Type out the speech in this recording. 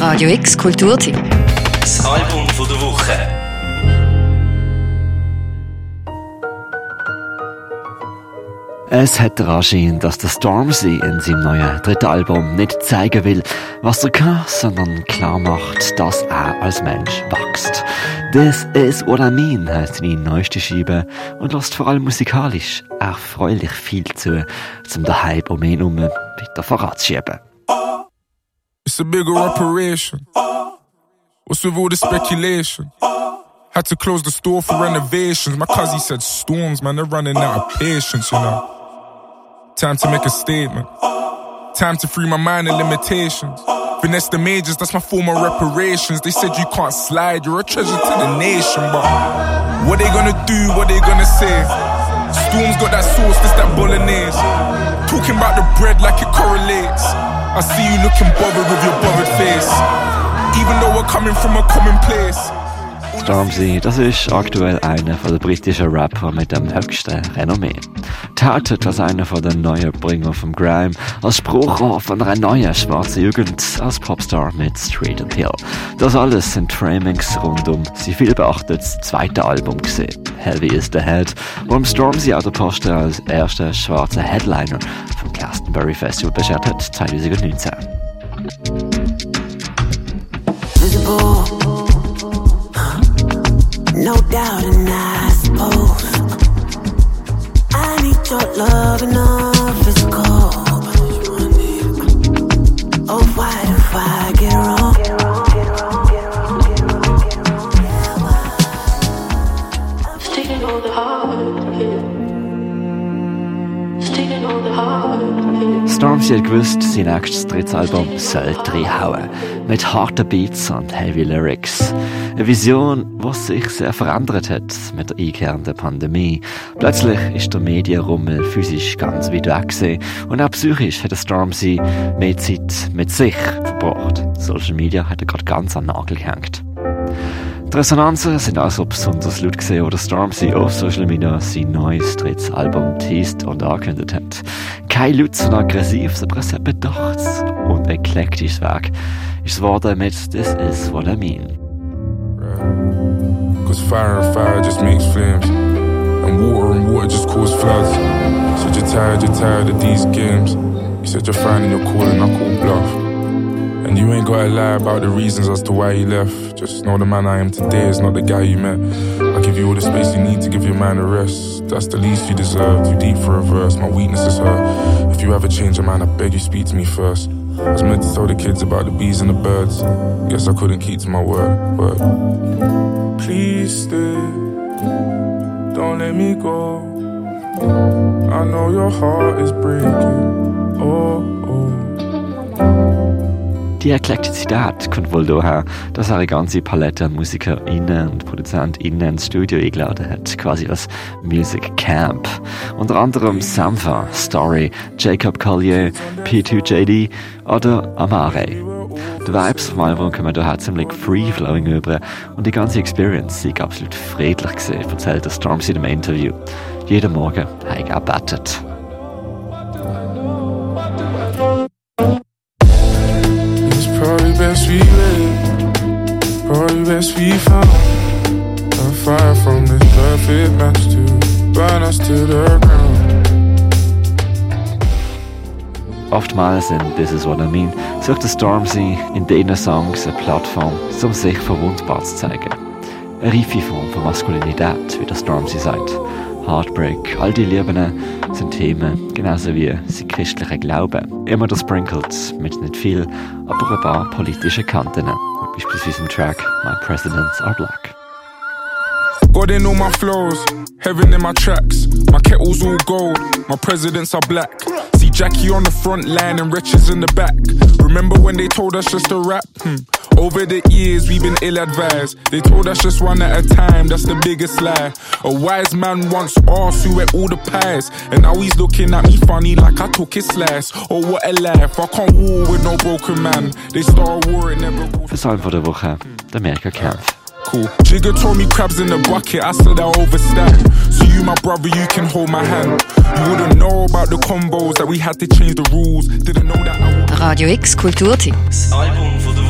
Radio X Kulturtipp. Das Album von der Woche. Es hat den Anschein, dass der Stormzy in seinem neuen dritten Album nicht zeigen will, was er kann, sondern klar macht, dass er als Mensch wächst. This is what I mean heisst seine neueste Scheibe und lässt vor allem musikalisch erfreulich viel zu, um den Hype um ihn herum weiter voranzuschieben. It's a bigger operation. What's with all the speculation? Had to close the store for renovations. My cousin said storms, man, they're running out of patience, you know. Time to make a statement. Time to free my mind of limitations. Finesse the majors, that's my form of reparations. They said you can't slide, you're a treasure to the nation, but what they gonna do, what they gonna say? Storms got that sauce, this that bolognese. Talking about the bread like it. I see you looking bothered with your bothered face. Even though we're coming from a common place. Stormzy, das ist aktuell einer der britischen Rapper mit dem höchsten Renommee. Toutet als einer von den neuen Bringer vom Grime, als Spruchrohr von einer neuen schwarzen Jugend, als Popstar mit Street Appeal. Das alles sind Framings rund um sein viel beachtetes zweite Album gesehen. Heavy is the Head, wo im Stormzy auch der Posten als erster schwarzer Headliner vom Glastonbury Festival beschert hat 2019. visible. No doubt, and I suppose I need your love and not Stormzy hat gewusst, sein nächstes drittes Album soll reinhauen. Mit harten Beats und heavy Lyrics. Eine Vision, die sich sehr verändert hat mit der einkehrenden Pandemie. Plötzlich ist der Medienrummel physisch ganz weit weg und auch psychisch hat Stormzy mehr Zeit mit sich verbracht. Social Media hat er gerade ganz an den Nagel gehängt. Die Resonanzen sind also besonders laut gesehen, wo der Stormzy auf Social Media sein neues drittes Album teased und angekündigt hat. Kein lautes und aggressives, aber ein bedachtes und eklektisches Werk ist es geworden mit This Is What I Mean. Cause fire and fire just makes flames. And water and water just cause floods. Said you're tired, you're tired of these games. You said you're finding your calling, I call bluff. And you ain't gotta lie about the reasons as to why you left. Just know the man I am today is not the guy you met. I give you all the space you need to give your mind a rest. That's the least you deserve. Too deep for a verse, my weakness is her. If you ever change your mind, I beg you speak to me first. I was meant to tell the kids about the bees and the birds. Guess I couldn't keep to my word, but please stay. Don't let me go. I know your heart is breaking. Oh. Die Eklektizität kommt wohl daher, dass er eine ganze Palette an MusikerInnen und ProduzentInnen ins Studio eingeladen hat, quasi als Music Camp. Unter anderem Sampha, Story, Jacob Collier, P2JD oder Amare. Die Vibes vom Album kommen daher ziemlich free-flowing über und die ganze Experience sei absolut friedlich erzählt der Stormzy in einem Interview. Jeden Morgen habe ich gebetet. Probably best we found a fire from this perfect match to burn us to the ground. Oftmals in This Is What I Mean sucht der Stormzy in diesen Songs eine Plattform, um sich verwundbar zu zeigen. Eine reife Form von Maskulinität, wie der Stormzy sagt. Heartbreak, all die Lieben sind Themen, genauso wie sein christlicher Glaube. Immer das sprinkled mit nicht viel, aber ein paar politische Kanten, beispielsweise im Track My Presidents Are Black. God in all my flows, heaven in my tracks. My kettle's all gold, my presidents are black. See Jackie on the front line and wretches in the back. Remember when they told us just to rap? Hmm. Over the years, we've been ill advised. They told us just one at a time, that's the biggest lie. A wise man once asked who ate all the pies. And now he's looking at me funny like I took his slice. Oh, what a life, I can't war with no broken man. They start a war, it never goes. Das Album von der Woche, der Amerika-Kampf. Cool. Jigger told me crabs in the bucket, I said I overstand. So you, my brother, you can hold my hand. You wouldn't know about the combos that we had to change the rules. Didn't know that I would. Radio X Kulturtipps. Das Album von der Woche.